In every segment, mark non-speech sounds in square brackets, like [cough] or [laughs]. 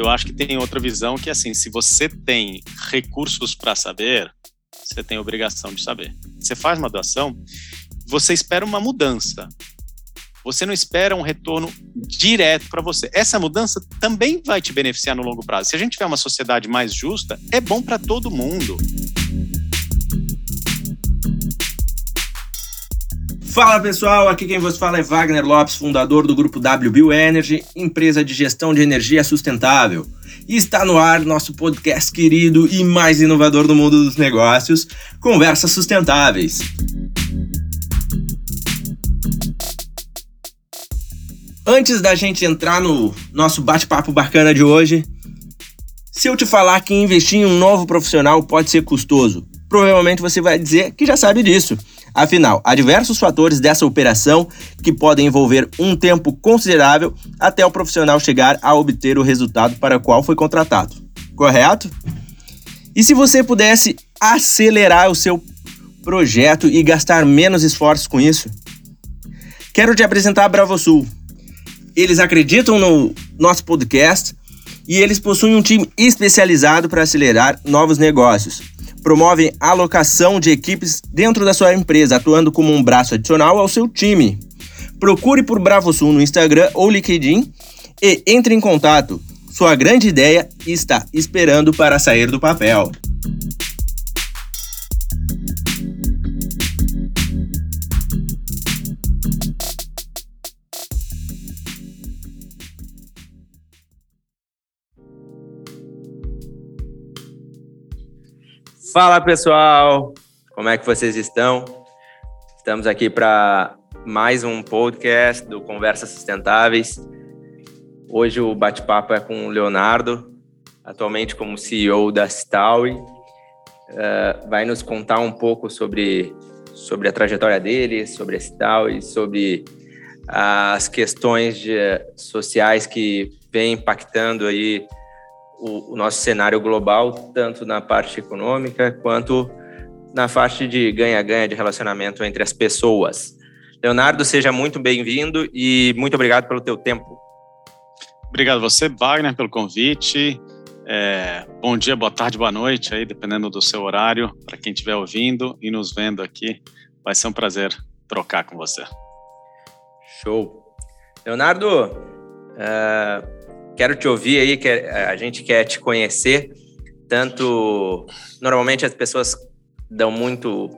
eu acho que tem outra visão que, assim, se você tem recursos para saber, você tem obrigação de saber. Você faz uma doação, você espera uma mudança. Você não espera um retorno direto para você. Essa mudança também vai te beneficiar no longo prazo. Se a gente tiver uma sociedade mais justa, é bom para todo mundo. Fala pessoal, aqui quem vos fala é Wagner Lopes, fundador do grupo WBio Energy, empresa de gestão de energia sustentável. E está no ar nosso podcast querido e mais inovador do mundo dos negócios, Conversas Sustentáveis. Antes da gente entrar no nosso bate-papo bacana de hoje, se eu te falar que investir em um novo profissional pode ser custoso, provavelmente você vai dizer que já sabe disso. Afinal, há diversos fatores dessa operação que podem envolver um tempo considerável até o profissional chegar a obter o resultado para o qual foi contratado. Correto? E se você pudesse acelerar o seu projeto e gastar menos esforços com isso? Quero te apresentar a BravoSul. Eles acreditam no nosso podcast e eles possuem um time especializado para acelerar novos negócios promovem alocação de equipes dentro da sua empresa, atuando como um braço adicional ao seu time. Procure por BravoSul no Instagram ou LinkedIn e entre em contato. Sua grande ideia está esperando para sair do papel. Fala pessoal, como é que vocês estão? Estamos aqui para mais um podcast do Conversas Sustentáveis. Hoje o bate-papo é com o Leonardo, atualmente como CEO da Staui. Uh, vai nos contar um pouco sobre, sobre a trajetória dele, sobre a Staui, sobre as questões de, sociais que vem impactando aí o, o nosso cenário global, tanto na parte econômica quanto na parte de ganha-ganha de relacionamento entre as pessoas. Leonardo, seja muito bem-vindo e muito obrigado pelo teu tempo. Obrigado a você, Wagner, pelo convite. É, bom dia, boa tarde, boa noite, aí, dependendo do seu horário, para quem estiver ouvindo e nos vendo aqui. Vai ser um prazer trocar com você. Show. Leonardo, uh, Quero te ouvir aí, que a gente quer te conhecer. Tanto, normalmente as pessoas dão muito,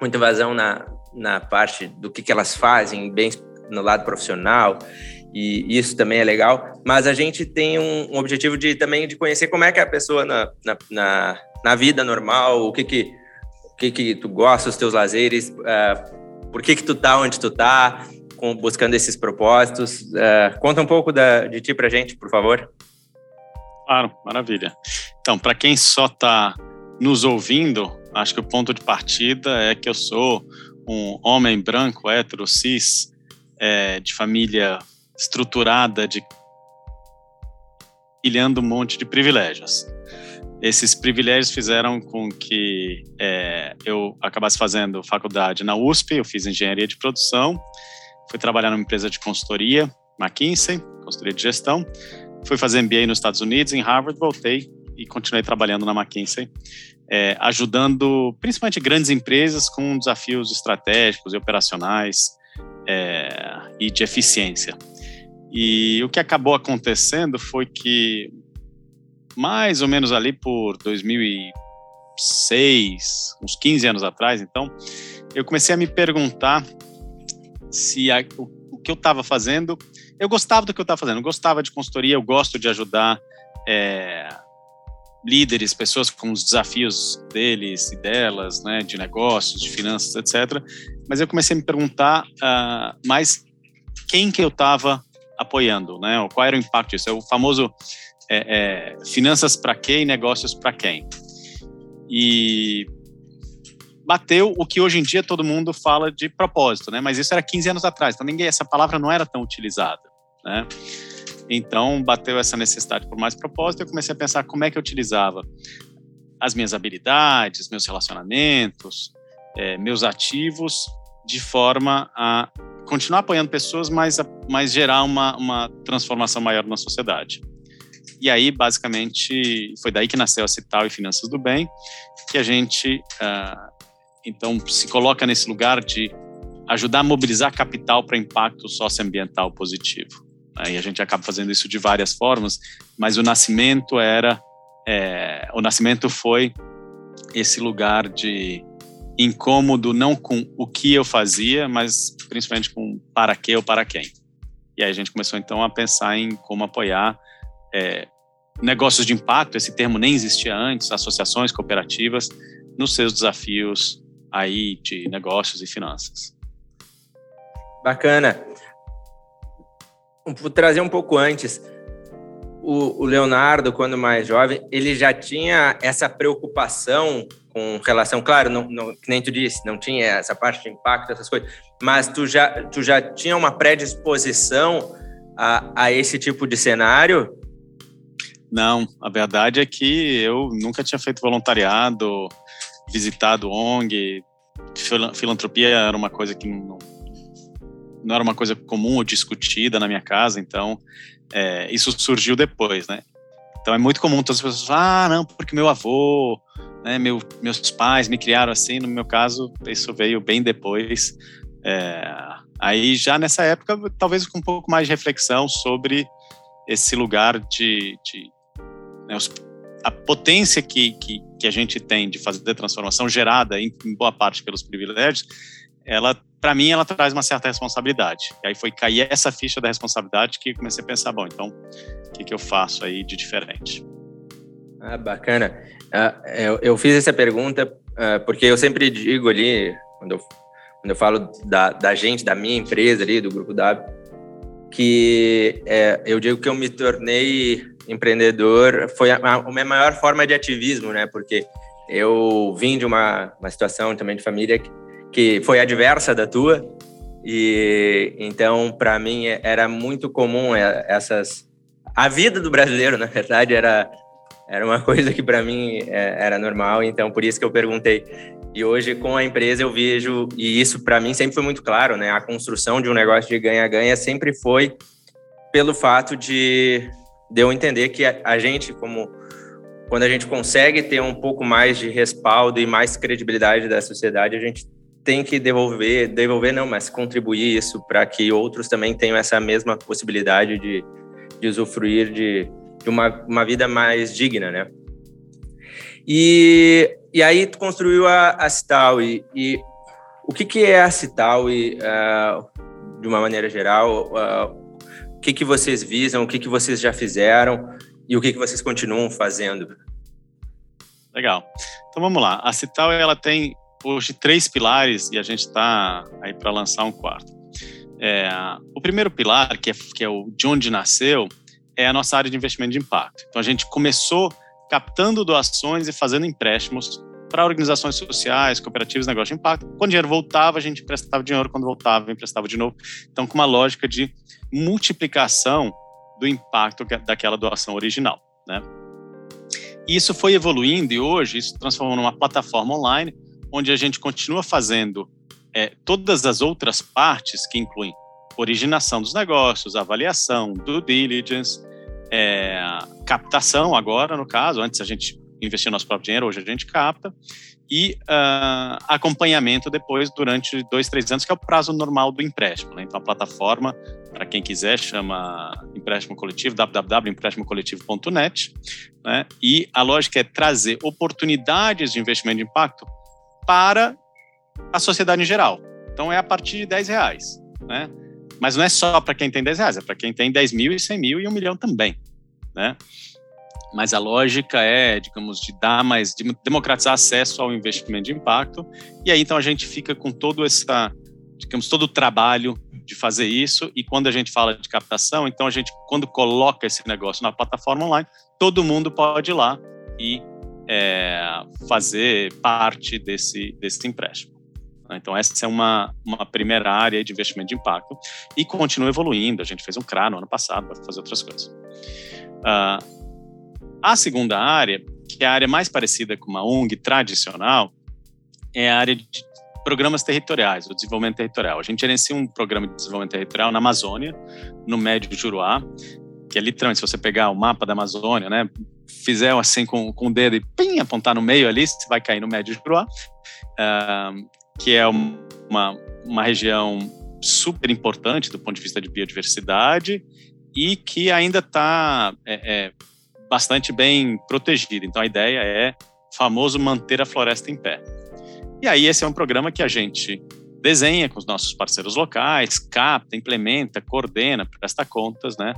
muita vazão na, na parte do que, que elas fazem, bem no lado profissional, e isso também é legal. Mas a gente tem um, um objetivo de também de conhecer como é que é a pessoa na, na, na, na vida normal, o que que, o que que tu gosta, os teus lazeres, uh, por que que tu tá onde tu tá, com, buscando esses propósitos. Uh, conta um pouco da, de ti para gente, por favor. Claro, maravilha. Então, para quem só está nos ouvindo, acho que o ponto de partida é que eu sou um homem branco, hétero, cis, é, de família estruturada, de pilhando um monte de privilégios. Esses privilégios fizeram com que é, eu acabasse fazendo faculdade na USP, eu fiz engenharia de produção, fui trabalhar numa empresa de consultoria, McKinsey, consultoria de gestão. Fui fazer MBA nos Estados Unidos, em Harvard, voltei e continuei trabalhando na McKinsey, é, ajudando principalmente grandes empresas com desafios estratégicos e operacionais é, e de eficiência. E o que acabou acontecendo foi que, mais ou menos ali por 2006, uns 15 anos atrás, então, eu comecei a me perguntar se a, o, o, que eu estava fazendo, eu gostava do que eu estava fazendo, eu gostava de consultoria, eu gosto de ajudar é, líderes, pessoas com os desafios deles e delas, né, de negócios, de finanças, etc. Mas eu comecei a me perguntar uh, mais quem que eu estava apoiando, né, qual era o impacto disso, é o famoso é, é, finanças para quem negócios para quem. E bateu o que hoje em dia todo mundo fala de propósito, né? Mas isso era 15 anos atrás, então ninguém essa palavra não era tão utilizada, né? Então bateu essa necessidade por mais propósito, eu comecei a pensar como é que eu utilizava as minhas habilidades, meus relacionamentos, é, meus ativos, de forma a continuar apoiando pessoas, mas, mas gerar uma, uma transformação maior na sociedade. E aí, basicamente, foi daí que nasceu a Cital e Finanças do Bem, que a gente, uh, então, se coloca nesse lugar de ajudar a mobilizar capital para impacto socioambiental positivo. E a gente acaba fazendo isso de várias formas, mas o nascimento era, é, o nascimento foi esse lugar de incômodo não com o que eu fazia, mas principalmente com para que ou para quem. E aí a gente começou então a pensar em como apoiar é, negócios de impacto, esse termo nem existia antes, associações cooperativas, nos seus desafios aí de negócios e finanças. Bacana. Vou trazer um pouco antes. O, o Leonardo, quando mais jovem, ele já tinha essa preocupação com relação, claro, não, não, que nem tu disse, não tinha essa parte de impacto, essas coisas, mas tu já, tu já tinha uma predisposição a, a esse tipo de cenário? Não, a verdade é que eu nunca tinha feito voluntariado, visitado ONG, filantropia era uma coisa que não, não era uma coisa comum ou discutida na minha casa, então é, isso surgiu depois, né? Então é muito comum todas as pessoas ah, não, porque meu avô, né, meu, meus pais me criaram assim. No meu caso, isso veio bem depois. É, aí já nessa época, talvez com um pouco mais de reflexão sobre esse lugar de, de né, os, a potência que, que, que, a gente tem de fazer transformação gerada em, em boa parte pelos privilégios, ela para mim ela traz uma certa responsabilidade. E aí foi cair essa ficha da responsabilidade que comecei a pensar, bom, então o que, que eu faço aí de diferente? Ah, bacana. Uh, eu, eu, fiz essa pergunta uh, porque eu sempre digo ali, quando eu, quando eu falo da, da gente, da minha empresa ali, do Grupo W, que é, eu digo que eu me tornei empreendedor, foi a, a, minha maior forma de ativismo, né? Porque eu vim de uma, uma situação também de família que que foi adversa da tua. E então, para mim, era muito comum é, essas. A vida do brasileiro, na verdade, era, era uma [laughs] coisa que para mim é, era normal. Então, por isso que eu perguntei. E hoje, com a empresa, eu vejo, e isso para mim sempre foi muito claro, né? A construção de um negócio de ganha-ganha sempre foi pelo fato de, de eu entender que a, a gente, como quando a gente consegue ter um pouco mais de respaldo e mais credibilidade da sociedade, a gente tem que devolver, devolver não, mas contribuir isso para que outros também tenham essa mesma possibilidade de, de usufruir de, de uma, uma vida mais digna, né? E, e aí tu construiu a, a Cital e, e o que, que é a Cital e, uh, de uma maneira geral? Uh, que, que vocês visam? O que, que vocês já fizeram? E o que, que vocês continuam fazendo? Legal. Então vamos lá. A Cital ela tem hoje três pilares e a gente está aí para lançar um quarto. É, o primeiro pilar, que é, que é o de onde nasceu, é a nossa área de investimento de impacto. Então a gente começou captando doações e fazendo empréstimos para organizações sociais, cooperativas, negócios de impacto. Quando o dinheiro voltava, a gente emprestava dinheiro, quando voltava, emprestava de novo. Então, com uma lógica de multiplicação do impacto daquela doação original. Né? E isso foi evoluindo e hoje isso transformou numa plataforma online onde a gente continua fazendo é, todas as outras partes que incluem originação dos negócios, avaliação, due diligence, é, captação agora, no caso, antes a gente investia nosso próprio dinheiro, hoje a gente capta, e uh, acompanhamento depois durante dois, três anos, que é o prazo normal do empréstimo. Né? Então, a plataforma, para quem quiser, chama Empréstimo Coletivo, www.emprestimocoletivo.net, né? e a lógica é trazer oportunidades de investimento de impacto para a sociedade em geral. Então é a partir de 10 reais, né? Mas não é só para quem tem 10 reais, é para quem tem 10 mil e 100 mil e um milhão também, né? Mas a lógica é, digamos, de dar mais, de democratizar acesso ao investimento de impacto. E aí então a gente fica com todo essa, digamos, todo o trabalho de fazer isso. E quando a gente fala de captação, então a gente, quando coloca esse negócio na plataforma online, todo mundo pode ir lá e é, fazer parte desse, desse empréstimo. Então, essa é uma, uma primeira área de investimento de impacto e continua evoluindo. A gente fez um CRA no ano passado para fazer outras coisas. Uh, a segunda área, que é a área mais parecida com uma ONG tradicional, é a área de programas territoriais, o desenvolvimento territorial. A gente gerencia um programa de desenvolvimento territorial na Amazônia, no Médio Juruá, que é literalmente, se você pegar o mapa da Amazônia, né, fizer assim com, com o dedo e pim, apontar no meio ali, você vai cair no Médio Juruá, uh, que é uma, uma região super importante do ponto de vista de biodiversidade e que ainda está é, é, bastante bem protegida. Então a ideia é famoso manter a floresta em pé. E aí esse é um programa que a gente desenha com os nossos parceiros locais, capta, implementa, coordena, presta contas, né?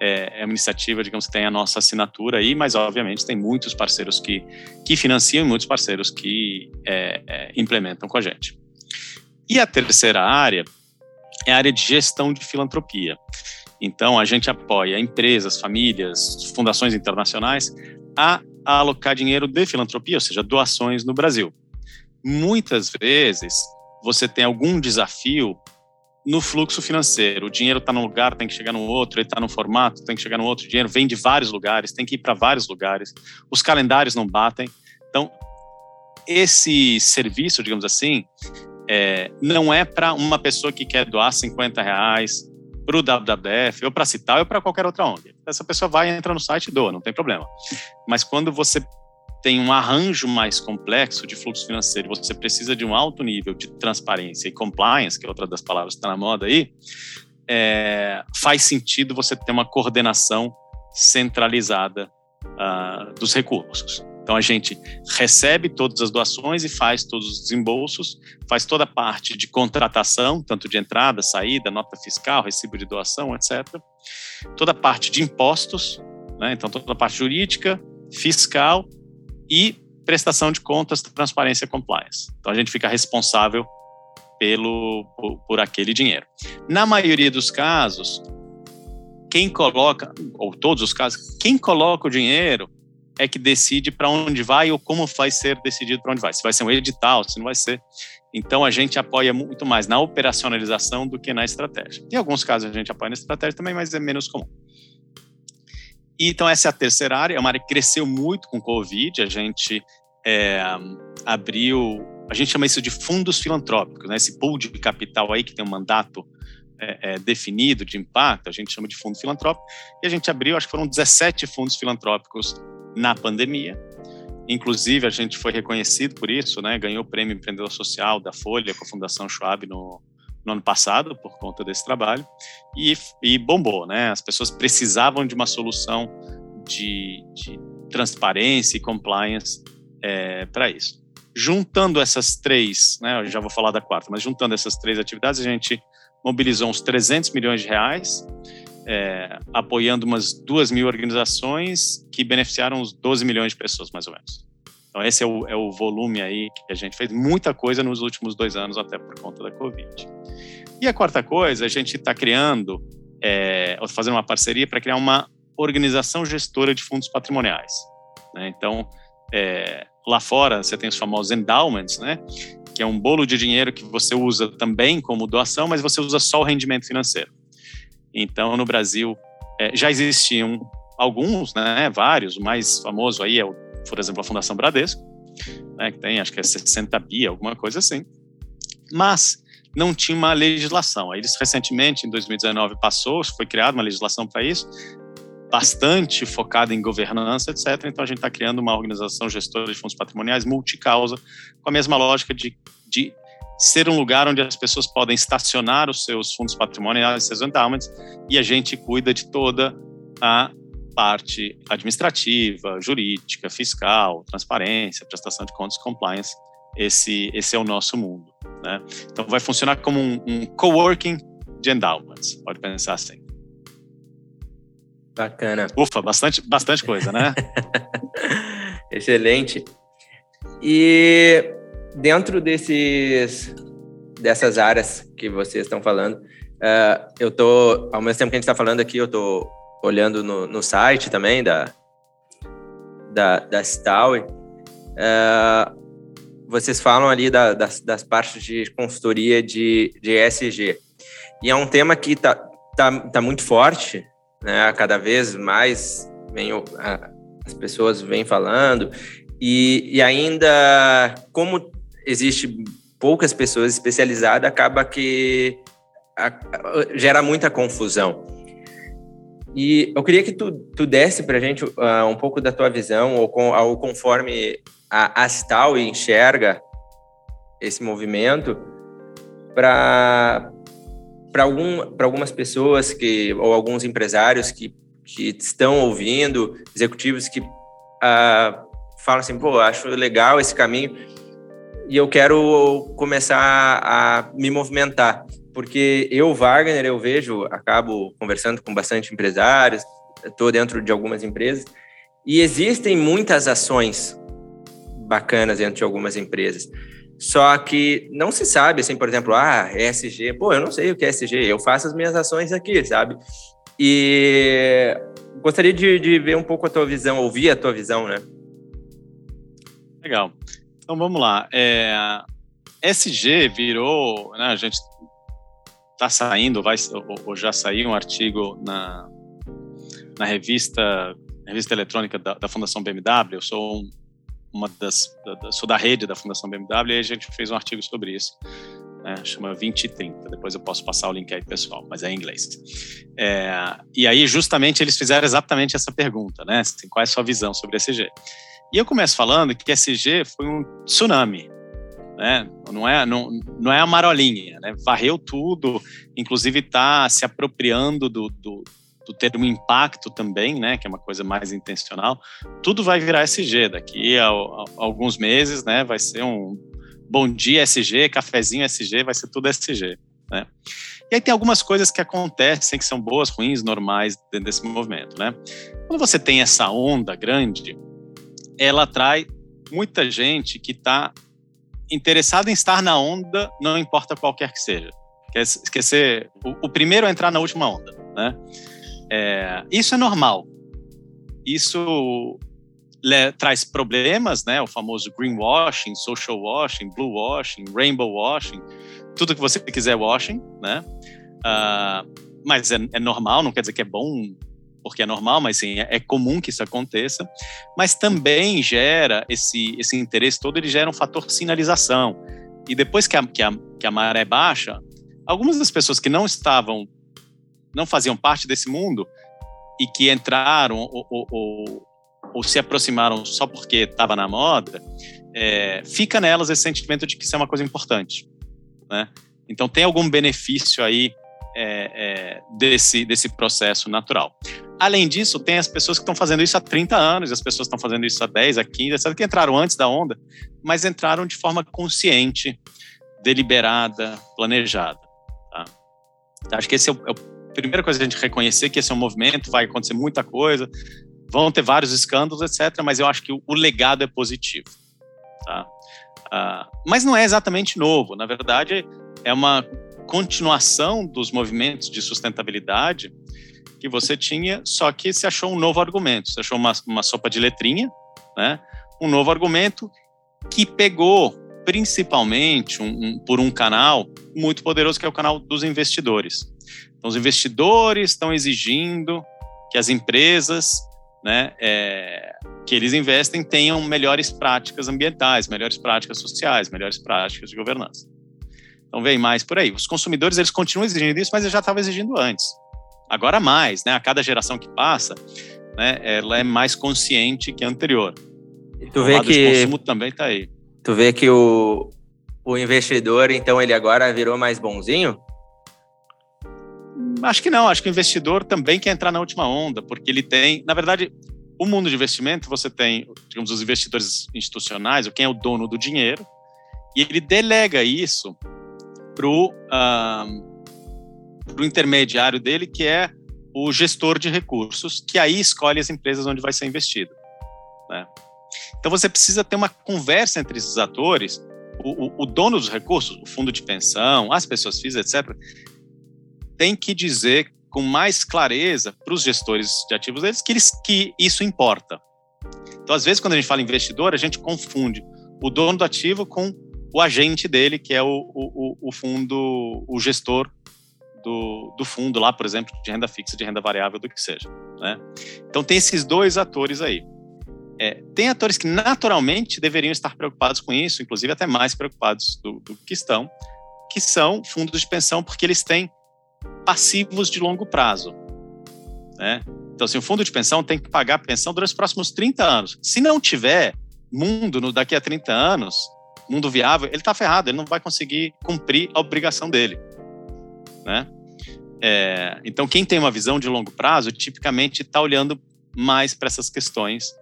É, é uma iniciativa, digamos, que tem a nossa assinatura aí, mas obviamente tem muitos parceiros que, que financiam e muitos parceiros que é, é, implementam com a gente. E a terceira área é a área de gestão de filantropia. Então, a gente apoia empresas, famílias, fundações internacionais a, alocar dinheiro de filantropia, ou seja, doações no Brasil. Muitas vezes, você tem algum desafio no fluxo financeiro. O dinheiro está num lugar, tem que chegar no outro, ele está num formato, tem que chegar no outro. O dinheiro vem de vários lugares, tem que ir para vários lugares. Os calendários não batem. Então, esse serviço, digamos assim, é, não é para uma pessoa que quer doar 50 reais para o WWF, ou para Cital, ou para qualquer outra ONG. Essa pessoa vai, entra no site e doa, não tem problema. Mas quando você tem um arranjo mais complexo de fluxo financeiro, você precisa de um alto nível de transparência e compliance, que é outra das palavras que está na moda aí, é, faz sentido você ter uma coordenação centralizada uh, dos recursos. Então a gente recebe todas as doações e faz todos os desembolsos, faz toda a parte de contratação, tanto de entrada, saída, nota fiscal, recibo de doação, etc. Toda a parte de impostos, né? então toda a parte jurídica, fiscal e prestação de contas, transparência e compliance. Então a gente fica responsável pelo por, por aquele dinheiro. Na maioria dos casos, quem coloca, ou todos os casos, quem coloca o dinheiro é que decide para onde vai ou como vai ser decidido para onde vai. Se vai ser um edital, se não vai ser. Então a gente apoia muito mais na operacionalização do que na estratégia. Em alguns casos a gente apoia na estratégia também, mas é menos comum. E, então, essa é a terceira área, é uma área que cresceu muito com o Covid. A gente é, abriu, a gente chama isso de fundos filantrópicos, né? esse pool de capital aí que tem um mandato é, é, definido de impacto, a gente chama de fundo filantrópico. E a gente abriu, acho que foram 17 fundos filantrópicos na pandemia. Inclusive, a gente foi reconhecido por isso, né? ganhou o prêmio Empreendedor Social da Folha com a Fundação Schwab no, no ano passado por conta desse trabalho e, e bombou, né? As pessoas precisavam de uma solução de, de transparência e compliance é, para isso. Juntando essas três, né? Eu já vou falar da quarta, mas juntando essas três atividades, a gente mobilizou uns 300 milhões de reais, é, apoiando umas duas mil organizações que beneficiaram uns 12 milhões de pessoas, mais ou menos. Então, esse é o, é o volume aí que a gente fez muita coisa nos últimos dois anos, até por conta da Covid. E a quarta coisa, a gente está criando, é, fazendo uma parceria para criar uma organização gestora de fundos patrimoniais. Né? Então, é, lá fora, você tem os famosos endowments, né? que é um bolo de dinheiro que você usa também como doação, mas você usa só o rendimento financeiro. Então, no Brasil, é, já existiam alguns, né, vários, o mais famoso aí é o por exemplo, a Fundação Bradesco, né, que tem acho que é 60 bi, alguma coisa assim. Mas não tinha uma legislação. Eles recentemente, em 2019, passou, foi criada uma legislação para isso, bastante focada em governança, etc. Então a gente está criando uma organização gestora de fundos patrimoniais multicausa, com a mesma lógica de, de ser um lugar onde as pessoas podem estacionar os seus fundos patrimoniais, seus endowments, e a gente cuida de toda a parte administrativa, jurídica, fiscal, transparência, prestação de contas, compliance. Esse, esse é o nosso mundo. Né? Então, vai funcionar como um, um coworking de endowments, pode pensar assim. Bacana. Ufa, bastante, bastante coisa, né? [laughs] Excelente. E dentro desses, dessas áreas que vocês estão falando, uh, eu tô, ao mesmo tempo que a gente está falando aqui, eu tô olhando no, no site também da, da, da Stowe, é, vocês falam ali da, das, das partes de consultoria de, de ESG. E é um tema que está tá, tá muito forte, né? cada vez mais vem, as pessoas vêm falando, e, e ainda, como existe poucas pessoas especializadas, acaba que a, gera muita confusão. E eu queria que tu, tu desse para a gente uh, um pouco da tua visão, ou, com, ou conforme a Astal enxerga esse movimento, para algum, algumas pessoas que, ou alguns empresários que, que estão ouvindo, executivos que uh, falam assim, pô, acho legal esse caminho e eu quero começar a me movimentar. Porque eu, Wagner, eu vejo, acabo conversando com bastante empresários, estou dentro de algumas empresas, e existem muitas ações bacanas dentro de algumas empresas. Só que não se sabe, assim, por exemplo, ah, ESG, pô, eu não sei o que é ESG, eu faço as minhas ações aqui, sabe? E gostaria de, de ver um pouco a tua visão, ouvir a tua visão, né? Legal. Então vamos lá. É, SG virou, né, a gente está saindo, vai, ou, já saiu um artigo na, na revista, revista eletrônica da, da Fundação BMW. Eu sou um, uma das, da, sou da rede da Fundação BMW e a gente fez um artigo sobre isso. Né, chama 2030. Depois eu posso passar o link aí, pessoal, mas é em inglês. É, e aí, justamente, eles fizeram exatamente essa pergunta, né? Assim, qual é a sua visão sobre SG? E eu começo falando que SG foi um tsunami, né? Não é, não, não é a marolinha, né? Varreu tudo, inclusive está se apropriando do, do, do termo impacto também, né? Que é uma coisa mais intencional. Tudo vai virar SG daqui a, a, a alguns meses, né? Vai ser um bom dia SG, cafezinho SG, vai ser tudo SG, né? E aí tem algumas coisas que acontecem que são boas, ruins, normais dentro desse movimento, né? Quando você tem essa onda grande, ela atrai muita gente que está interessado em estar na onda, não importa qualquer que seja. Quer, quer ser o, o primeiro a entrar na última onda, né? É, isso é normal. Isso le, traz problemas, né? O famoso greenwashing, social washing, blue washing, rainbow washing, tudo que você quiser washing, né? Uh, mas é, é, normal, não quer dizer que é bom porque é normal, mas sim, é, é comum que isso aconteça, mas também gera esse, esse interesse todo, ele gera um fator sinalização. E depois que a, que, a, que a maré baixa, algumas das pessoas que não estavam, não faziam parte desse mundo e que entraram ou, ou, ou, ou se aproximaram só porque estava na moda, é, fica nelas esse sentimento de que isso é uma coisa importante. Né? Então tem algum benefício aí é, é, desse, desse processo natural. Além disso, tem as pessoas que estão fazendo isso há 30 anos, as pessoas estão fazendo isso há 10, há 15, etc., que entraram antes da onda, mas entraram de forma consciente, deliberada, planejada. Tá? Então, acho que esse é, o, é a primeira coisa que a gente reconhecer que esse é um movimento, vai acontecer muita coisa, vão ter vários escândalos, etc., mas eu acho que o, o legado é positivo. Tá? Uh, mas não é exatamente novo, na verdade, é uma continuação dos movimentos de sustentabilidade que você tinha, só que se achou um novo argumento, você achou uma, uma sopa de letrinha, né? um novo argumento que pegou principalmente um, um, por um canal muito poderoso que é o canal dos investidores. Então, os investidores estão exigindo que as empresas né, é, que eles investem tenham melhores práticas ambientais, melhores práticas sociais, melhores práticas de governança. Então vem mais por aí. Os consumidores eles continuam exigindo isso, mas eles já estavam exigindo antes. Agora mais, né? A cada geração que passa, né, ela é mais consciente que a anterior. E tu vê que o consumo também está aí. Tu vê que o, o investidor, então, ele agora virou mais bonzinho? Acho que não. Acho que o investidor também quer entrar na última onda, porque ele tem, na verdade, o mundo de investimento, você tem, digamos, os investidores institucionais, ou quem é o dono do dinheiro, e ele delega isso para o intermediário dele, que é o gestor de recursos, que aí escolhe as empresas onde vai ser investido. Né? Então você precisa ter uma conversa entre esses atores, o, o, o, dono dos recursos, o fundo de pensão, as pessoas físicas, etc., tem que dizer com mais clareza para os gestores de ativos deles que, eles, que isso importa. Então, às vezes, quando a gente fala investidor, a gente confunde o dono do ativo com o agente dele, que é o, o, o fundo, o gestor do, do, fundo lá, por exemplo, de renda fixa, de renda variável, do que seja. Né? Então tem esses dois atores aí. É, tem atores que naturalmente deveriam estar preocupados com isso, inclusive até mais preocupados do, do que estão, que são fundos de pensão, porque eles têm passivos de longo prazo. Né? Então, assim, o fundo de pensão tem que pagar a pensão durante os próximos 30 anos. Se não tiver mundo no, daqui a 30 anos, mundo viável, ele está ferrado, ele não vai conseguir cumprir a obrigação dele. Né? É, então, quem tem uma visão de longo prazo, tipicamente está olhando mais para essas questões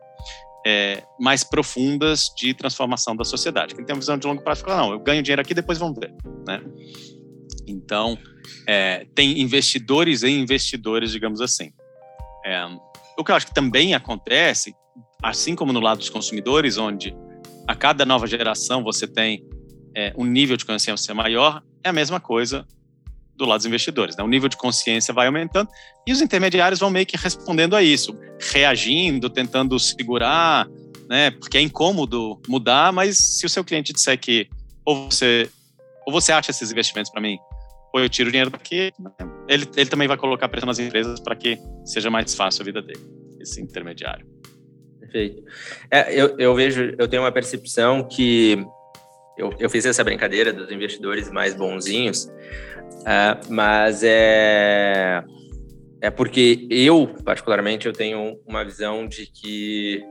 é, mais profundas de transformação da sociedade. Quem tem uma visão de longo prazo fala, não, eu ganho dinheiro aqui, depois vamos ver. Né? Então, é, tem investidores e investidores, digamos assim. É, o que eu acho que também acontece, assim como no lado dos consumidores, onde a cada nova geração você tem é, um nível de consciência maior, é a mesma coisa do lado dos investidores. Né? O nível de consciência vai aumentando e os intermediários vão meio que respondendo a isso, reagindo, tentando segurar, né? porque é incômodo mudar, mas se o seu cliente disser que ou você, ou você acha esses investimentos para mim, ou eu tiro o dinheiro daqui, ele, ele também vai colocar pressão nas empresas para que seja mais fácil a vida dele, esse intermediário. Perfeito. É, eu, eu vejo, eu tenho uma percepção que eu, eu fiz essa brincadeira dos investidores mais bonzinhos, uh, mas é, é porque eu, particularmente, eu tenho uma visão de que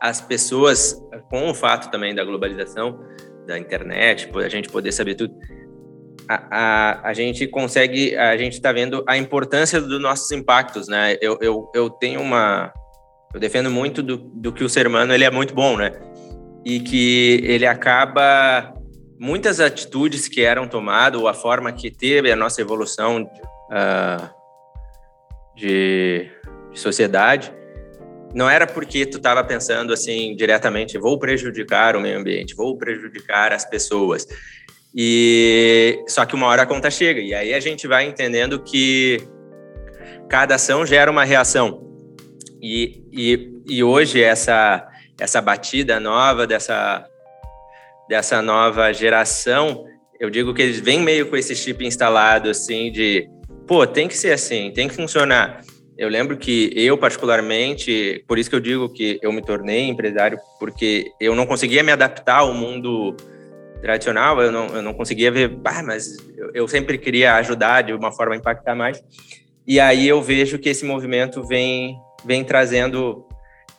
as pessoas, com o fato também da globalização, da internet, a gente poder saber tudo, a, a, a gente consegue, a gente está vendo a importância dos nossos impactos, né? Eu, eu, eu tenho uma, eu defendo muito do, do que o ser humano ele é muito bom, né? e que ele acaba muitas atitudes que eram tomadas ou a forma que teve a nossa evolução uh, de, de, sociedade não era porque tu estava pensando assim diretamente vou prejudicar o meio ambiente vou prejudicar as pessoas e só que uma hora a conta chega e aí a gente vai entendendo que cada ação gera uma reação e, e, e hoje essa essa batida nova dessa dessa nova geração, eu digo que eles vêm meio com esse chip instalado assim de, pô, tem que ser assim, tem que funcionar. Eu lembro que eu particularmente, por isso que eu digo que eu me tornei empresário, porque eu não conseguia me adaptar ao mundo tradicional, eu não, eu não conseguia ver, ah, mas eu, eu sempre queria ajudar de uma forma a impactar mais. E aí eu vejo que esse movimento vem, vem trazendo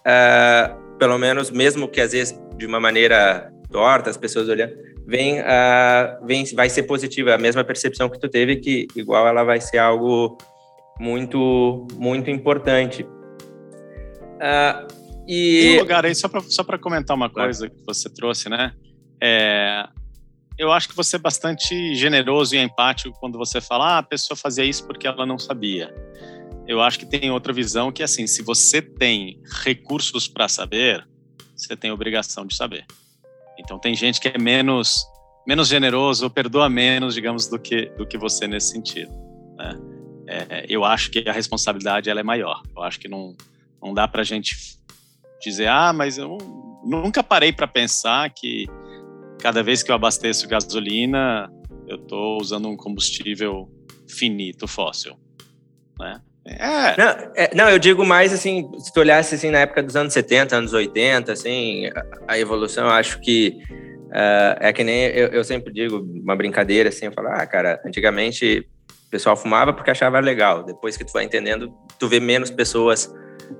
uh, pelo menos, mesmo que às vezes de uma maneira torta, as pessoas olhando, vem, uh, vem, vai ser positiva. A mesma percepção que tu teve, que igual ela vai ser algo muito, muito importante. Uh, e... lugar aí, só para comentar uma coisa que você trouxe, né? É, eu acho que você é bastante generoso e empático quando você fala, ah, a pessoa fazia isso porque ela não sabia eu acho que tem outra visão que, assim, se você tem recursos para saber, você tem obrigação de saber. Então, tem gente que é menos menos generoso, perdoa menos, digamos, do que do que você nesse sentido. Né? É, eu acho que a responsabilidade ela é maior. Eu acho que não não dá para a gente dizer, ah, mas eu nunca parei para pensar que cada vez que eu abasteço gasolina, eu estou usando um combustível finito, fóssil. Né? É. Não, é, não, eu digo mais assim, se tu olhasse assim na época dos anos 70, anos 80, assim, a, evolução, eu acho que uh, é que nem eu, eu, sempre digo, uma brincadeira assim, eu falo, ah, cara, antigamente o pessoal fumava porque achava legal, depois que tu vai entendendo, tu vê menos pessoas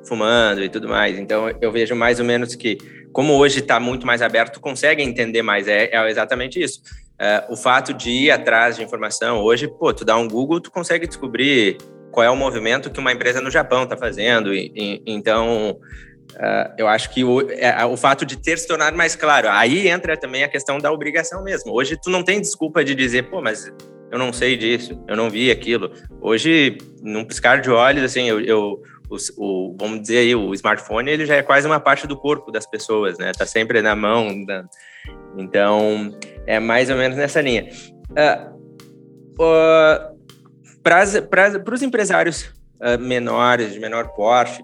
fumando e tudo mais, então eu vejo mais ou menos que, como hoje está muito mais aberto, tu consegue entender mais, é, é exatamente isso. Uh, o fato de ir atrás de informação, hoje, pô, tu dá um Google, tu consegue descobrir qual é o movimento que uma empresa no Japão está fazendo. E, e, então, uh, eu acho que o, é, o fato de ter se tornado mais claro, aí entra também a questão da obrigação mesmo. Hoje, tu não tem desculpa de dizer, pô, mas eu não sei disso, eu não vi aquilo. Hoje, num piscar de olhos, assim, eu, eu o, o, vamos dizer aí, o smartphone, ele já é quase uma parte do corpo das pessoas, né? Tá sempre na mão. Da... Então, é mais ou menos nessa linha. Uh, uh, para os empresários uh, menores, de menor porte,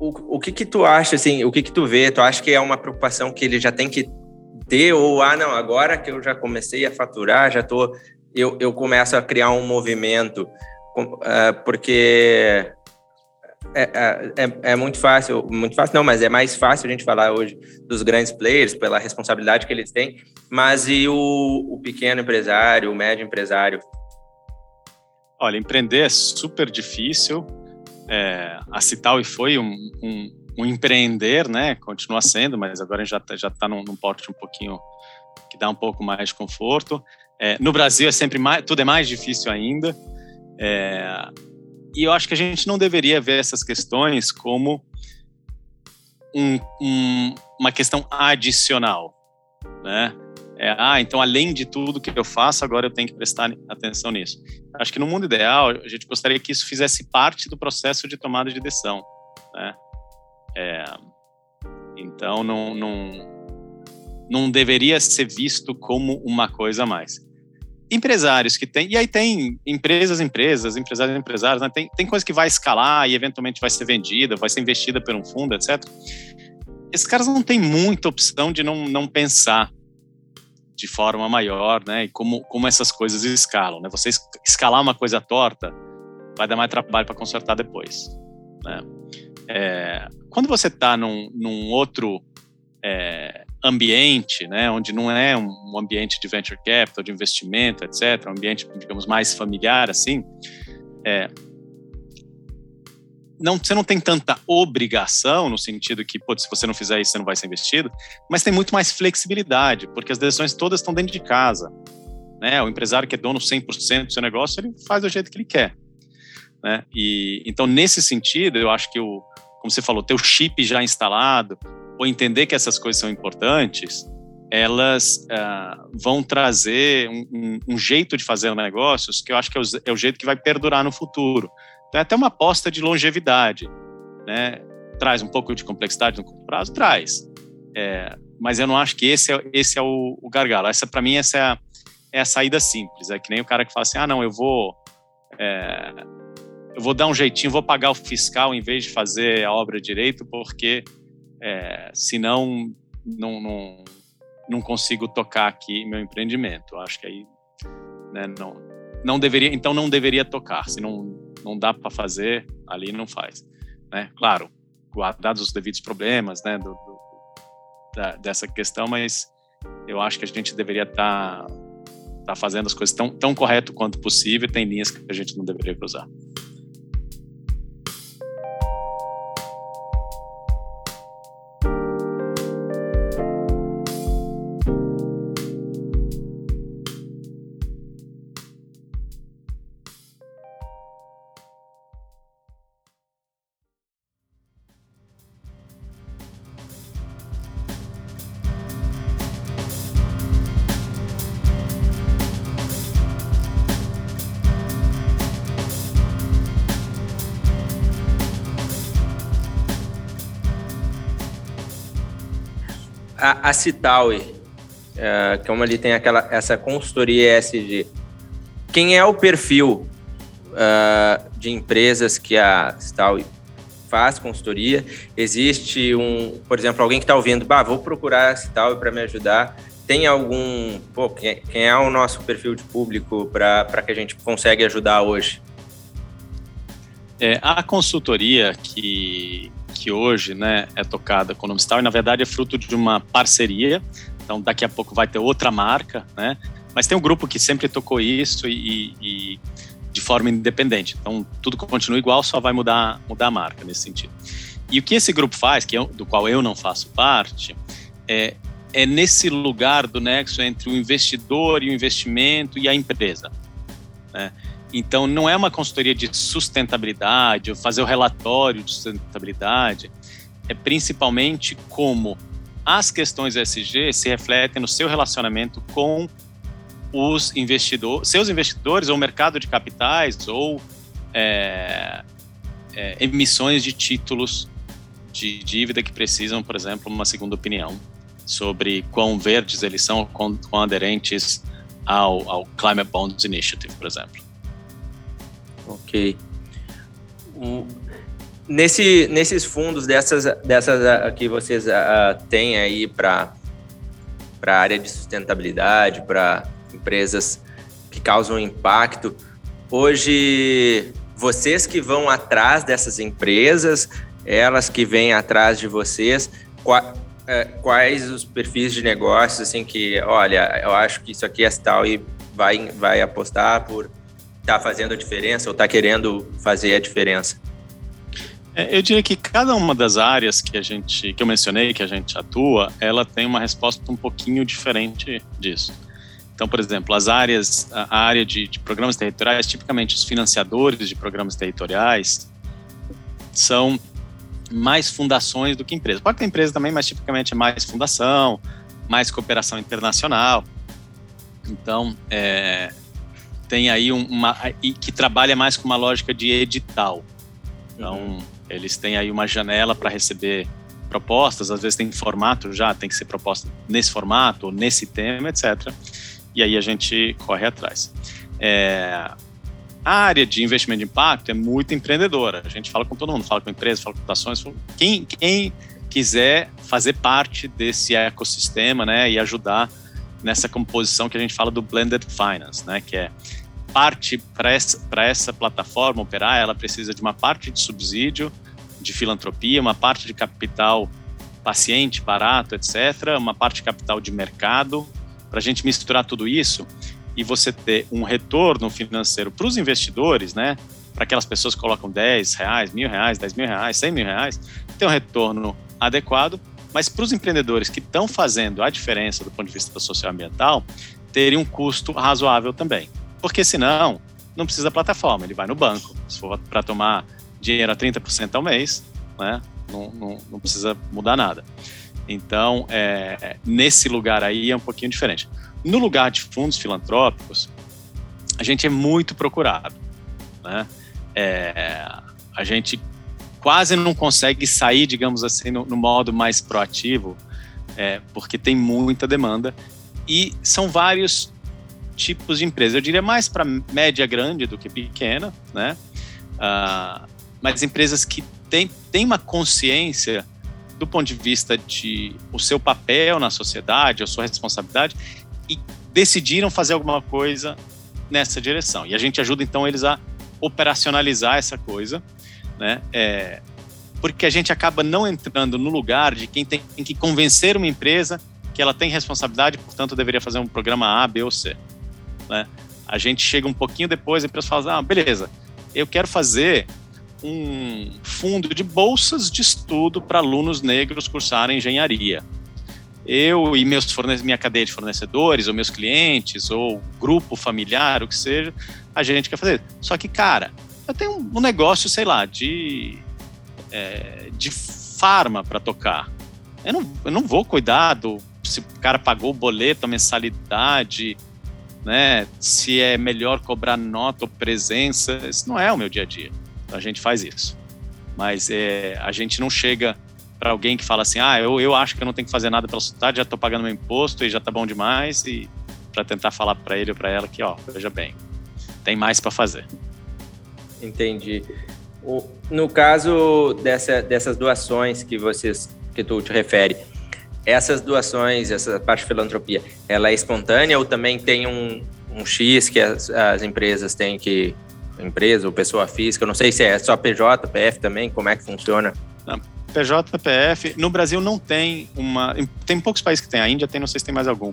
o, o que que tu acha, assim, o que que tu vê? Tu acha que é uma preocupação que ele já tem que ter ou, ah, não, agora que eu já comecei a faturar, já tô, eu, eu começo a criar um movimento, uh, porque é, é, é, é, muito fácil, muito fácil não, mas é mais fácil a gente falar hoje dos grandes players pela responsabilidade que eles têm, mas e o, o pequeno empresário, o médio empresário? Olha, empreender é super difícil. é, a Cital foi um, um, um, empreender, né? Continua sendo, mas agora já tá, já está num, num porte um pouquinho que dá um pouco mais de conforto. É, no Brasil é sempre mais, tudo é mais difícil ainda. É, e eu acho que a gente não deveria ver essas questões como um, um, uma questão adicional, né? É, ah, então além de tudo que eu faço, agora eu tenho que prestar atenção nisso. Acho que no mundo ideal, a gente gostaria que isso fizesse parte do processo de tomada de decisão, né? É, então não, não, não deveria ser visto como uma coisa a mais empresários que tem, e aí tem empresas, empresas, empresários, empresários, né? tem, tem coisa que vai escalar e eventualmente vai ser vendida, vai ser investida por um fundo, etc. Esses caras não têm muita opção de não, não pensar de forma maior, né? E como, como essas coisas escalam, né? Você escalar uma coisa torta vai dar mais trabalho para consertar depois, né? É, quando você está num, num outro é, ambiente, né, onde não é um ambiente de venture capital, de investimento, etc., um ambiente, digamos, mais familiar, assim, é, não, você não tem tanta obrigação, no sentido que, pô, se você não fizer isso, você não vai ser investido, mas tem muito mais flexibilidade, porque as decisões todas estão dentro de casa. Né? O empresário que é dono 100% do seu negócio, ele faz do jeito que ele quer. Né? E, então, nesse sentido, eu acho que, o, como você falou, ter o chip já instalado, ou entender que essas coisas são importantes, elas uh, vão trazer um, um, um, jeito de fazer negócios que eu acho que é o, é o, jeito que vai perdurar no futuro. Então, é até uma aposta de longevidade. Né? Traz um pouco de complexidade no curto prazo? Traz. É, mas eu não acho que esse é, esse é o, o gargalo. Essa, para mim, essa é a, é a saída simples. É que nem o cara que fala assim, ah, não, eu vou... É, eu vou dar um jeitinho, vou pagar o fiscal em vez de fazer a obra direito, porque é, senão não, não, não consigo tocar aqui meu empreendimento. Acho que aí né, não, não deveria, então não deveria tocar. Se não, não dá para fazer, ali não faz. Né? Claro, guardados os devidos problemas né, do, do, da, dessa questão, mas eu acho que a gente deveria estar tá, tá fazendo as coisas tão, tão correto quanto possível. Tem linhas que a gente não deveria cruzar. A, a Citaui, é, como ali tem aquela, essa consultoria ESG, quem é o perfil uh, de empresas que a Citaui faz consultoria? Existe um, por exemplo, alguém que está ouvindo, bah, vou procurar a Citaui para me ajudar. Tem algum, pô, quem, quem é o nosso perfil de público para que a gente consiga ajudar hoje? É, a consultoria que, que hoje né, é tocada com o Nomistal, na verdade é fruto de uma parceria, então daqui a pouco vai ter outra marca, né? Mas tem um grupo que sempre tocou isso e, e de forma independente. Então tudo continua igual, só vai mudar, mudar a marca nesse sentido. E o que esse grupo faz, que eu, do qual eu não faço parte, é, é nesse lugar do nexo entre o investidor e o investimento e a empresa. Né? Então, não é uma consultoria de sustentabilidade, ou fazer o relatório de sustentabilidade, é principalmente como as questões ESG se refletem no seu relacionamento com os investidores, seus investidores, ou mercado de capitais, ou é, é, emissões de títulos de dívida que precisam, por exemplo, uma segunda opinião sobre quão verdes eles são, quão, quão aderentes ao, ao Climate Bonds Initiative, por exemplo. Ok. Nesse, nesses fundos dessas, dessas uh, que vocês uh, têm aí para a área de sustentabilidade, para empresas que causam impacto, hoje vocês que vão atrás dessas empresas, elas que vêm atrás de vocês, quais os perfis de negócios assim que, olha, eu acho que isso aqui é tal e vai, vai apostar por está fazendo a diferença ou está querendo fazer a diferença? É, eu diria que cada uma das áreas que a gente, que eu mencionei, que a gente atua, ela tem uma resposta um pouquinho diferente disso. Então, por exemplo, as áreas, a área de, de programas territoriais, tipicamente os financiadores de programas territoriais são mais fundações do que empresas. Pode ter empresa também, mas tipicamente é mais fundação, mais cooperação internacional. Então, é, tem aí uma que trabalha mais com uma lógica de edital. Então, uhum. eles têm aí uma janela para receber propostas, às vezes tem formato já, tem que ser proposta nesse formato, ou nesse tema, etc. E aí a gente corre atrás. É, a área de investimento de impacto é muito empreendedora. A gente fala com todo mundo, fala com empresas, fala com ações. Quem, quem quiser fazer parte desse ecossistema, né, e ajudar nessa composição que a gente fala do blended finance, né, que é parte para essa, essa plataforma operar, ela precisa de uma parte de subsídio, de filantropia, uma parte de capital paciente, barato, etc., uma parte de capital de mercado. Para a gente misturar tudo isso, e você ter um retorno financeiro para os investidores, né? Para aquelas pessoas que colocam 10 reais, mil reais, 10 mil reais, 100 mil reais, ter um retorno adequado, mas para os empreendedores que estão fazendo a diferença do ponto de vista social e ambiental, terem um custo razoável também. Porque senão, não precisa da plataforma, ele vai no banco. Se for para tomar dinheiro a 30% ao mês, né, não, não, não precisa mudar nada. Então, é, nesse lugar aí é um pouquinho diferente. No lugar de fundos filantrópicos, a gente é muito procurado. Né? É, a gente quase não consegue sair, digamos assim, no, no modo mais proativo, é, porque tem muita demanda e são vários tipos de empresas. Eu diria mais para média grande do que pequena, né? Uh, mas empresas que têm, têm uma consciência do ponto de vista de o seu papel na sociedade, a sua responsabilidade e decidiram fazer alguma coisa nessa direção. E a gente ajuda então eles a operacionalizar essa coisa, né? É, porque a gente acaba não entrando no lugar de quem tem que convencer uma empresa que ela tem responsabilidade, portanto deveria fazer um programa A, B ou C. Né? A gente chega um pouquinho depois e a empresa fala, ah, beleza, eu quero fazer um fundo de bolsas de estudo para alunos negros cursarem engenharia eu e meus minha cadeia de fornecedores, ou meus clientes, ou grupo familiar, o que seja, a gente quer fazer. Só que, cara, eu tenho um negócio, sei lá, de, é, de farma para tocar. Eu não, eu não vou cuidar do se o cara pagou o boleto, a mensalidade, né? Se é melhor cobrar nota ou presença. Isso não é o meu dia a dia. Então a gente faz isso. Mas é, a gente não chega para alguém que fala assim, ah, eu, eu acho que eu não tenho que fazer nada pela sociedade, já estou pagando meu imposto e já tá bom demais, e para tentar falar para ele ou para ela que, ó, veja bem, tem mais para fazer. Entendi. O, no caso dessa, dessas doações que vocês que tu te refere, essas doações, essa parte de filantropia, ela é espontânea ou também tem um, um X que as, as empresas têm que empresa ou pessoa física, não sei se é só PJ, PF também, como é que funciona? Não, PJPF, no Brasil não tem uma. Tem poucos países que tem, a Índia tem, não sei se tem mais algum,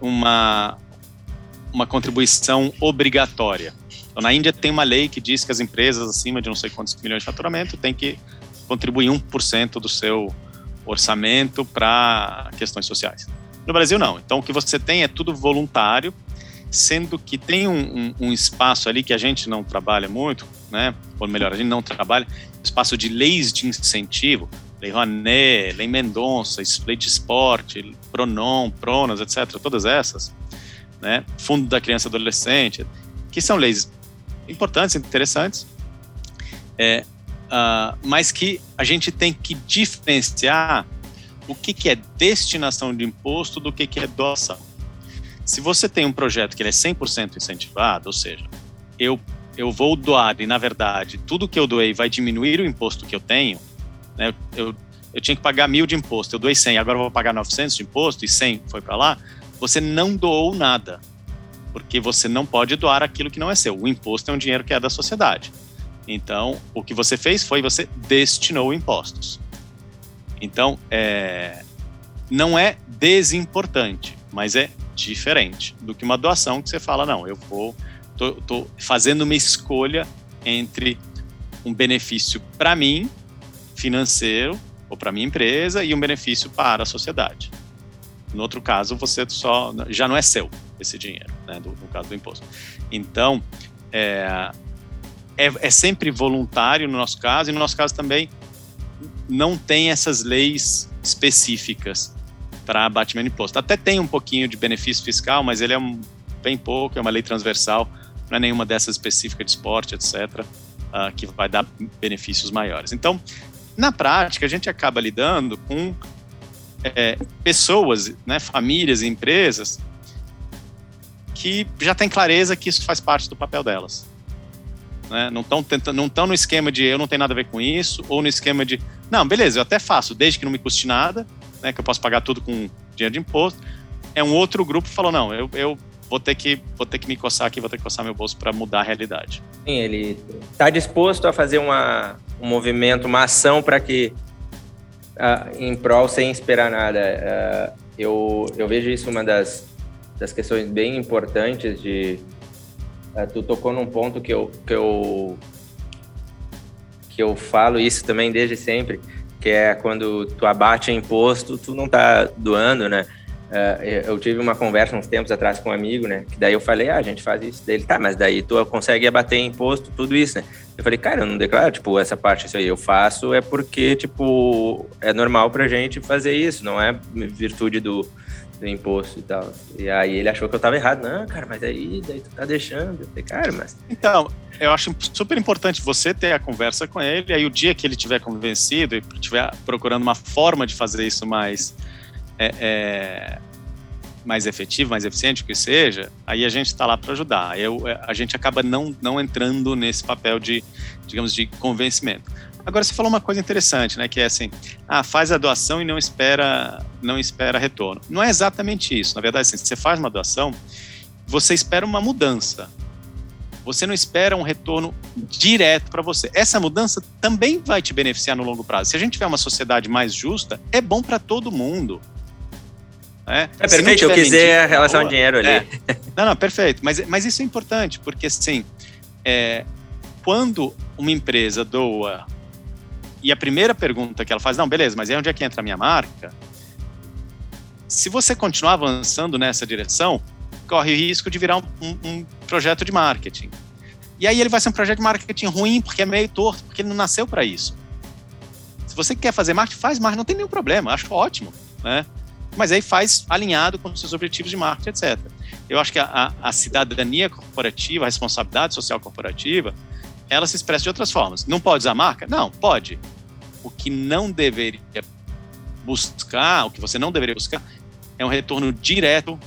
uma, uma contribuição obrigatória. Então, na Índia tem uma lei que diz que as empresas acima de não sei quantos milhões de faturamento têm que contribuir 1% do seu orçamento para questões sociais. No Brasil, não. Então, o que você tem é tudo voluntário, sendo que tem um, um, um espaço ali que a gente não trabalha muito, né? Ou melhor, a gente não trabalha, espaço de leis de incentivo, Lei Rouanet, Lei Mendonça, Lei de Esporte, Pronas, etc., todas essas, né? Fundo da Criança e Adolescente, que são leis importantes, interessantes, é, uh, mas que a gente tem que diferenciar o que, que é destinação de imposto do que, que é doação. Se você tem um projeto que ele é 100% incentivado, ou seja, eu eu vou doar e, na verdade, tudo que eu doei vai diminuir o imposto que eu tenho, né? eu, eu tinha que pagar mil de imposto, eu doei 100, agora eu vou pagar 900 de imposto e 100 foi para lá, você não doou nada, porque você não pode doar aquilo que não é seu. O imposto é um dinheiro que é da sociedade. Então, o que você fez foi você destinou impostos. Então, é, não é desimportante, mas é diferente do que uma doação que você fala, não, eu vou tô, tô fazendo uma escolha entre um benefício para mim financeiro ou para minha empresa e um benefício para a sociedade. No outro caso, você só já não é seu esse dinheiro, né, do, no caso do imposto. Então, é, é, é sempre voluntário no nosso caso, e no nosso caso também não tem essas leis específicas para abatimento de imposto. Até tem um pouquinho de benefício fiscal, mas ele é um, bem pouco, é uma lei transversal, não é nenhuma dessas específicas de esporte, etc., uh, ah, que vai dar benefícios maiores. Então, na prática, a gente acaba lidando com é, pessoas, né, famílias e empresas que já têm clareza que isso faz parte do papel delas. Né? Não estão não estão no esquema de eu não tenho nada a ver com isso, ou no esquema de não, beleza, eu até faço, desde que não me custe nada, né, que eu posso pagar tudo com dinheiro de imposto. É um outro grupo que falou não, eu, eu vou ter que vou ter que me coçar aqui, vou ter que coçar meu bolso para mudar a realidade. Sim, ele está disposto a fazer uma, um movimento, uma ação para que uh, em prol sem esperar nada. Uh, eu, eu vejo isso uma das, das questões bem importantes de uh, tu tocou num ponto que eu, que eu que eu falo isso também desde sempre, que é quando tu abate imposto, tu não tá doando, né? Uh, eu tive uma conversa uns tempos atrás com um amigo, né? Que daí eu falei, ah, a gente faz isso. Daí ele, tá, mas daí tu consegue abater imposto, tudo isso, né? Eu falei, cara, eu não declaro, tipo, essa parte, isso aí eu faço é porque, tipo, é normal pra gente fazer isso, não é virtude do, do imposto e tal. E aí ele achou que eu tava errado. Não, cara, mas aí daí tu tá deixando. Eu falei, cara, mas. Então, eu acho super importante você ter a conversa com ele, aí o dia que ele tiver convencido e estiver procurando uma forma de fazer isso mais. É, é, mais efetivo, mais eficiente, o que seja, aí a gente está lá para ajudar. Eu, é, a gente acaba não, não entrando nesse papel de, digamos, de convencimento. Agora você falou uma coisa interessante, né, que é assim, ah, faz a doação e não espera, não espera retorno. Não é exatamente isso. Na verdade, assim, você faz uma doação, você espera uma mudança. Você não espera um retorno direto para você. Essa mudança também vai te beneficiar no longo prazo. Se a gente tiver uma sociedade mais justa, é bom para todo mundo. É, é perfeito, eu quiser a relação de dinheiro ali. É. Não, não, perfeito. Mas, mas isso é importante, porque assim, é, quando uma empresa doa e a primeira pergunta que ela faz, não, beleza, mas aí onde é que entra a minha marca? Se você continuar avançando nessa direção, corre o risco de virar um, um, um projeto de marketing. E aí ele vai ser um projeto de marketing ruim, porque é meio torto, porque ele não nasceu para isso. Se você quer fazer marketing, faz marketing, não tem nenhum problema, acho ótimo, né? Mas aí faz alinhado com os seus objetivos de marketing, etc. Eu acho que a, a cidadania corporativa, a responsabilidade social corporativa, ela se expressa de outras formas. Não pode usar marca? Não, pode. O que não deveria buscar, o que você não deveria buscar, é um retorno direto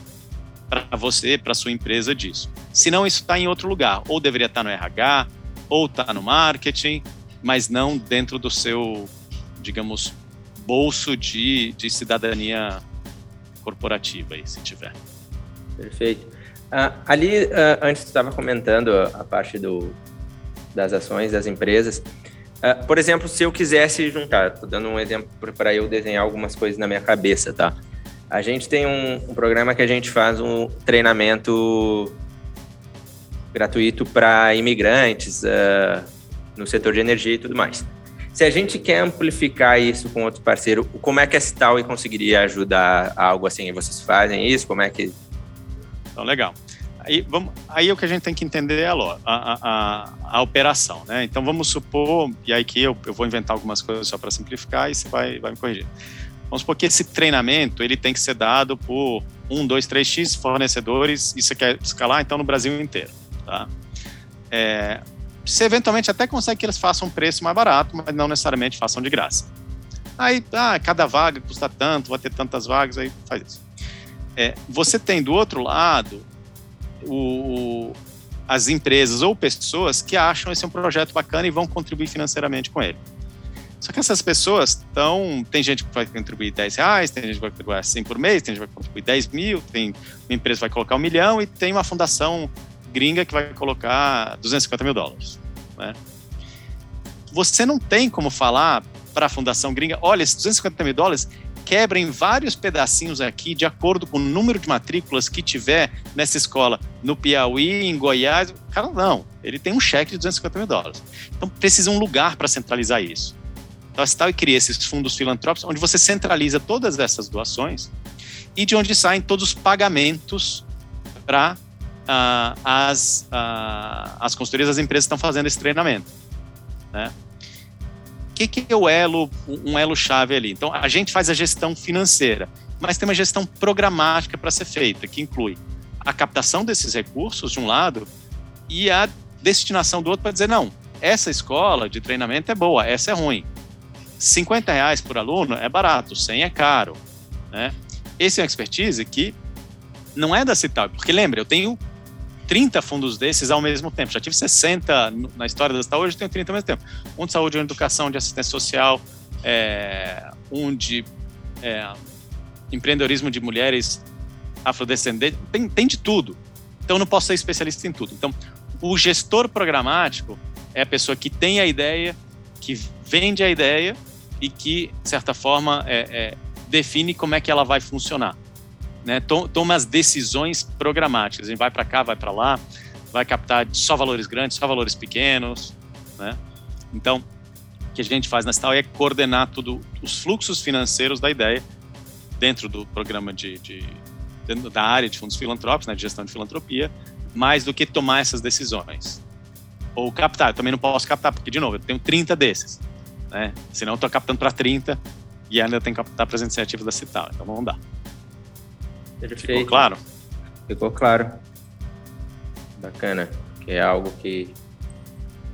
para você, para sua empresa disso. Senão isso está em outro lugar, ou deveria estar tá no RH, ou está no marketing, mas não dentro do seu, digamos, bolso de, de cidadania corporativa, aí, se tiver. Perfeito. Uh, ali, uh, antes estava comentando a parte do, das ações das empresas. Uh, por exemplo, se eu quisesse juntar, estou dando um exemplo para eu desenhar algumas coisas na minha cabeça, tá? A gente tem um, um programa que a gente faz um treinamento gratuito para imigrantes uh, no setor de energia e tudo mais. Se a gente quer amplificar isso com outro parceiro, como é que a Cital conseguiria ajudar algo assim? Vocês fazem isso? Como é que. Então, legal. Aí, vamos, aí o que a gente tem que entender é a, a, a, a operação, né? Então vamos supor, e aí que eu, eu vou inventar algumas coisas só para simplificar e você vai, vai me corrigir. Vamos supor que esse treinamento ele tem que ser dado por um, dois, três X fornecedores e você quer escalar então no Brasil inteiro, tá? É, você eventualmente até consegue que eles façam um preço mais barato, mas não necessariamente façam de graça. Aí, ah, cada vaga custa tanto, vai ter tantas vagas, aí faz isso. É, você tem do outro lado o, as empresas ou pessoas que acham esse um projeto bacana e vão contribuir financeiramente com ele. Só que essas pessoas estão. Tem gente que vai contribuir 10 reais, tem gente que vai contribuir 100 por mês, tem gente que vai contribuir 10 mil, tem uma empresa que vai colocar um milhão e tem uma fundação gringa que vai colocar 250 mil dólares. Né? Você não tem como falar para a fundação gringa: olha, esses 250 mil dólares quebra em vários pedacinhos aqui, de acordo com o número de matrículas que tiver nessa escola, no Piauí, em Goiás. Cara, não. Ele tem um cheque de 250 mil dólares. Então, precisa um lugar para centralizar isso. Então a Cital cria esses fundos filantrópicos, onde você centraliza todas essas doações e de onde saem todos os pagamentos para uh, as, uh, as consultorias, as empresas que estão fazendo esse treinamento. Né? Que, que é o elo, um elo chave ali? Então, a gente faz a gestão financeira, mas tem uma gestão programática para ser feita, que inclui a captação desses recursos de um lado e a destinação do outro para dizer, não, essa escola de treinamento é boa, essa é ruim. 50 reais por aluno é barato, 100 é caro. Né? Esse é uma expertise que não é da Cital, porque lembra, eu tenho 30 fundos desses ao mesmo tempo. Já tive 60 na história da Cital, hoje tenho 30 ao mesmo tempo. Um de saúde, um de educação, de assistência social, é, um de é, empreendedorismo de mulheres afrodescendentes, tem, tem de tudo. Então, não posso ser especialista em tudo. Então, o gestor programático é a pessoa que tem a ideia, que vende a ideia e que, de certa forma, é, é, define como é que ela vai funcionar. Né? Toma as decisões programáticas. A gente vai para cá, vai para lá, vai captar só valores grandes, só valores pequenos. Né? Então, o que a gente faz na Cital é coordenar tudo, os fluxos financeiros da ideia dentro do programa de, de da área de fundos filantrópicos, né, de gestão de filantropia, mais do que tomar essas decisões. Ou captar, eu também não posso captar, porque, de novo, eu tenho 30 desses. Né? Senão eu estou captando para 30 e ainda tem que captar para as iniciativas da Cital, então não dá. Perfeito. Ficou claro? Ficou claro. Bacana, que é algo que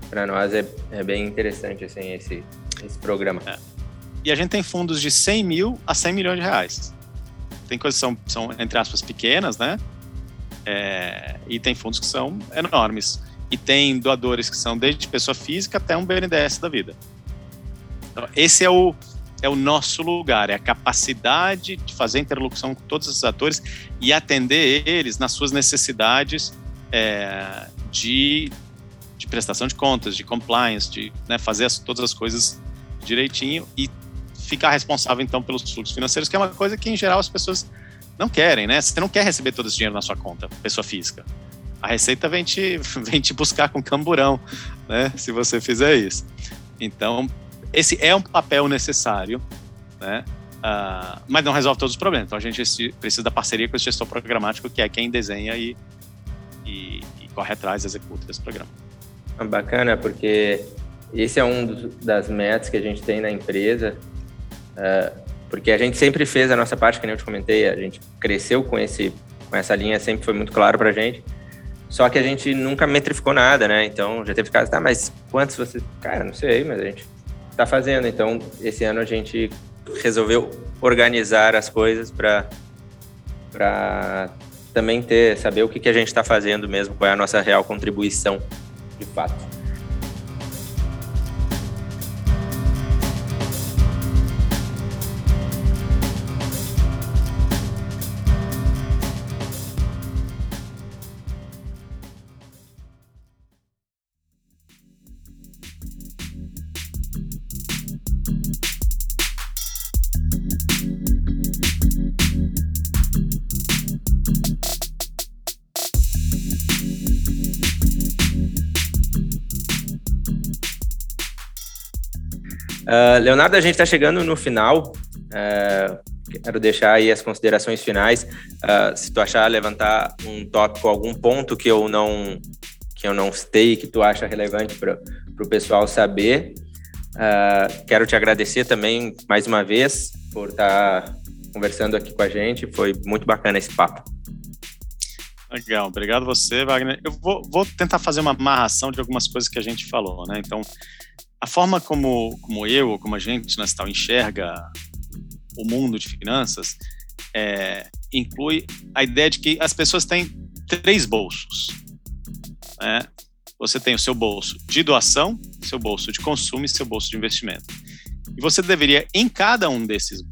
para nós é, é bem interessante assim, esse, esse programa. É. E a gente tem fundos de 100 mil a 100 milhões de reais. Tem coisas que são, são entre aspas, pequenas, né? É, e tem fundos que são enormes. E tem doadores que são desde pessoa física até um BNDES da vida. Então, esse é o, é o nosso lugar, é a capacidade de fazer interlocução com todos esses atores e atender eles nas suas necessidades é, de, de prestação de contas, de compliance, de né, fazer as, todas as coisas direitinho e ficar responsável então pelos fluxos financeiros, que é uma coisa que em geral as pessoas não querem, né? Você não quer receber todo esse dinheiro na sua conta, pessoa física. A receita vem te, [laughs] vem te buscar com camburão, né? Se você fizer isso. Então, esse é um papel necessário, né? Uh, mas não resolve todos os problemas. Então a gente precisa da parceria com o gestor programático, que é quem desenha e, e, e corre atrás, executa esse programa. Bacana, porque esse é um dos, das metas que a gente tem na empresa, uh, porque a gente sempre fez a nossa parte, que nem eu te comentei, a gente cresceu com, esse, com essa linha, sempre foi muito claro para a gente, só que a gente nunca metrificou nada, né? Então já teve casos, tá, mas quantos você. Cara, não sei, mas a gente está fazendo. Então, esse ano a gente resolveu organizar as coisas para também ter saber o que, que a gente está fazendo mesmo, qual é a nossa real contribuição de fato. Uh, Leonardo, a gente está chegando no final. Uh, quero deixar aí as considerações finais. Uh, se tu achar levantar um tópico, algum ponto que eu não que eu não citei, que tu acha relevante para o pessoal saber, quero te agradecer também mais uma vez por estar tá conversando aqui com a gente. Foi muito bacana esse papo. Legal, obrigado você, Wagner. Eu vou, vou tentar fazer uma amarração de algumas coisas que a gente falou, né? Então, a forma como, como eu ou como a gente na Cital enxerga o mundo de finanças é, inclui a ideia de que as pessoas têm três bolsos. Né? Você tem o seu bolso de doação, seu bolso de consumo e seu bolso de investimento. E você deveria, em cada um desses,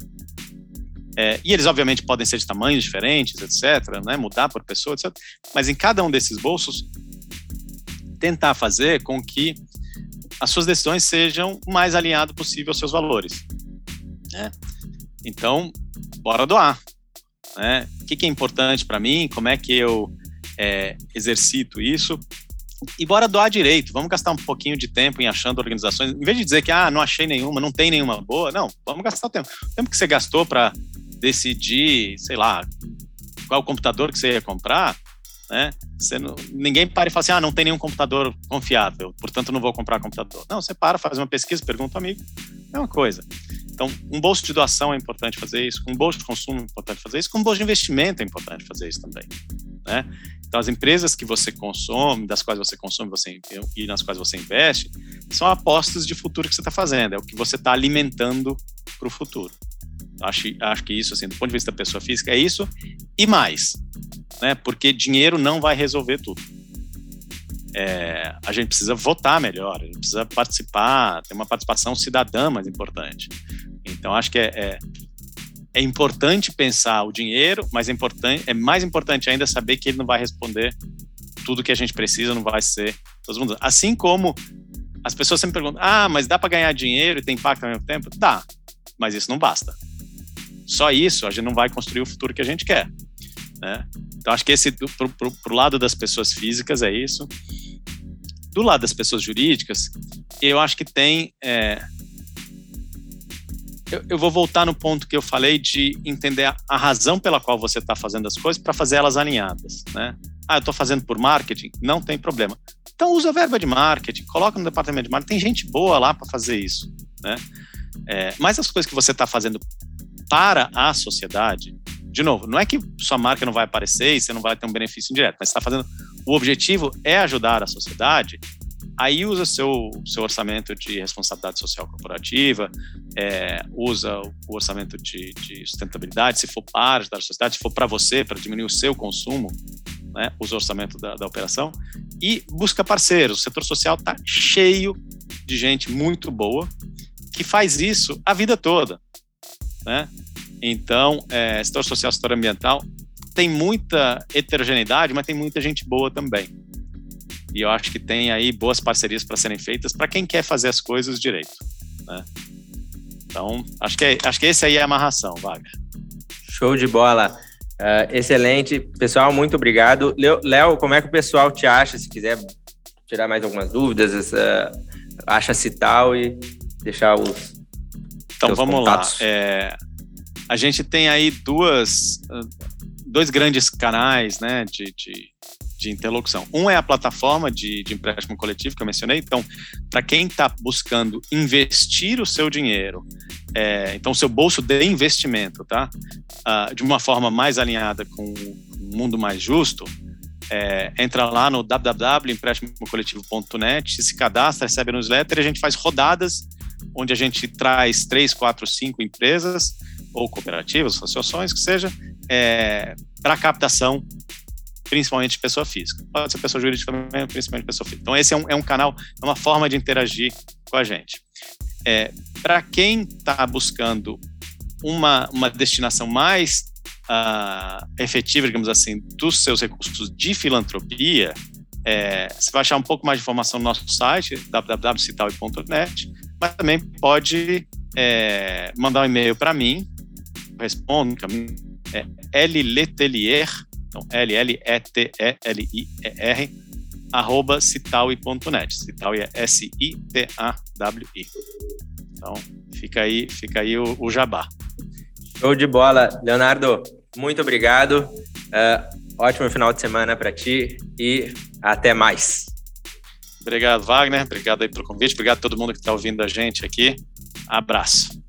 é, e eles obviamente podem ser de tamanhos diferentes, etc., né? mudar por pessoa, etc., mas em cada um desses bolsos, tentar fazer com que as suas decisões sejam o mais alinhado possível aos seus valores. Né? Então, bora doar. Né? O que, que é importante para mim? Como é que eu é, exercito isso? e bora doar direito. Vamos gastar um pouquinho de tempo em achando organizações. Em vez de dizer que ah, não achei nenhuma, não tem nenhuma boa, não, vamos gastar o tempo. O tempo que você gastou para decidir, sei lá, qual computador que você ia comprar, né? Você não, ninguém para e fala assim, ah, não tem nenhum computador confiável, portanto não vou comprar computador. Não, você para, faz uma pesquisa, pergunta ao amigo, é uma coisa. Então, um bolso de doação é importante fazer isso, um bolso de consumo é importante fazer isso, um bolso de investimento é importante fazer isso também, né? Então, as empresas que você consome, das quais você consome você, e nas quais você investe, são apostas de futuro que você está fazendo, é o que você está alimentando para o futuro. Acho, acho que isso, assim, do ponto de vista da pessoa física, é isso e mais, né? Porque dinheiro não vai resolver tudo. É, a gente precisa votar melhor, a gente precisa participar, ter uma participação cidadã mais importante. Então, acho que é, é, é importante pensar o dinheiro, mas é, importante, é mais importante ainda saber que ele não vai responder tudo que a gente precisa, não vai ser todo mundo. Assim como as pessoas sempre perguntam: ah, mas dá para ganhar dinheiro e ter impacto ao mesmo tempo? Dá, mas isso não basta. Só isso a gente não vai construir o futuro que a gente quer. Né? Então, acho que esse, pro, pro, pro lado das pessoas físicas, é isso. Do lado das pessoas jurídicas, eu acho que tem. É, eu, eu, vou voltar no ponto que eu falei de entender a, a razão pela qual você está fazendo as coisas para fazer elas alinhadas, né? Ah, eu estou fazendo por marketing? Não tem problema. Então usa a verba de marketing, coloca no departamento de marketing. Tem gente boa lá para fazer isso, né? É, mas as coisas que você está fazendo para a sociedade, de novo, não é que sua marca não vai aparecer e você não vai ter um benefício indireto, mas está fazendo. O objetivo é ajudar a sociedade. Aí usa seu seu orçamento de responsabilidade social corporativa, é, usa o orçamento de, de, sustentabilidade, se for para ajudar a sociedade, se for para você, para diminuir o seu consumo, né, usa o orçamento da, da operação e busca parceiros. O setor social está cheio de gente muito boa que faz isso a vida toda, né? Então, é, setor social, setor ambiental, tem muita heterogeneidade, mas tem muita gente boa também. E eu acho que tem aí boas parcerias para serem feitas para quem quer fazer as coisas direito. Né? Então, acho que, é, acho que esse aí é a amarração, Wagner. Show de bola. Uh, excelente. Pessoal, muito obrigado. Léo, como é que o pessoal te acha? Se quiser tirar mais algumas dúvidas, uh, acha-se tal e deixar os. Então vamos contatos. lá. É, a gente tem aí duas, dois grandes canais né, de, de, de interlocução. Um é a plataforma de, de empréstimo coletivo que eu mencionei. Então, para quem está buscando investir o seu dinheiro, é, então, seu bolso de investimento, tá? Uh, de uma forma mais alinhada com um mundo mais justo, é, entra lá no www.emprestimocoletivo.net, se cadastra, recebe a newsletter e a gente faz rodadas onde a gente traz três, quatro, cinco empresas ou cooperativas, associações, que seja, é, para captação, principalmente pessoa física. Pode ser pessoa jurídica também, principalmente pessoa física. Então, esse é um, é um canal, é uma forma de interagir com a gente. É, para quem está buscando uma, uma destinação mais uh, efetiva, digamos assim, dos seus recursos de filantropia, é, você vai achar um pouco mais de informação no nosso site, www.citaui.net, mas também pode é, mandar um e-mail para mim, respondo, é L então L-L-E-T-E-L-I-E-R, arroba citaui.net. Citaui é S-I-T-A-W-I. Então, fica aí, fica aí o, o jabá. Show de bola. Leonardo, muito obrigado. Uh, ótimo final de semana para ti e até mais. Obrigado, Wagner. Obrigado aí pelo convite. Obrigado a todo mundo que está ouvindo a gente aqui. Abraço.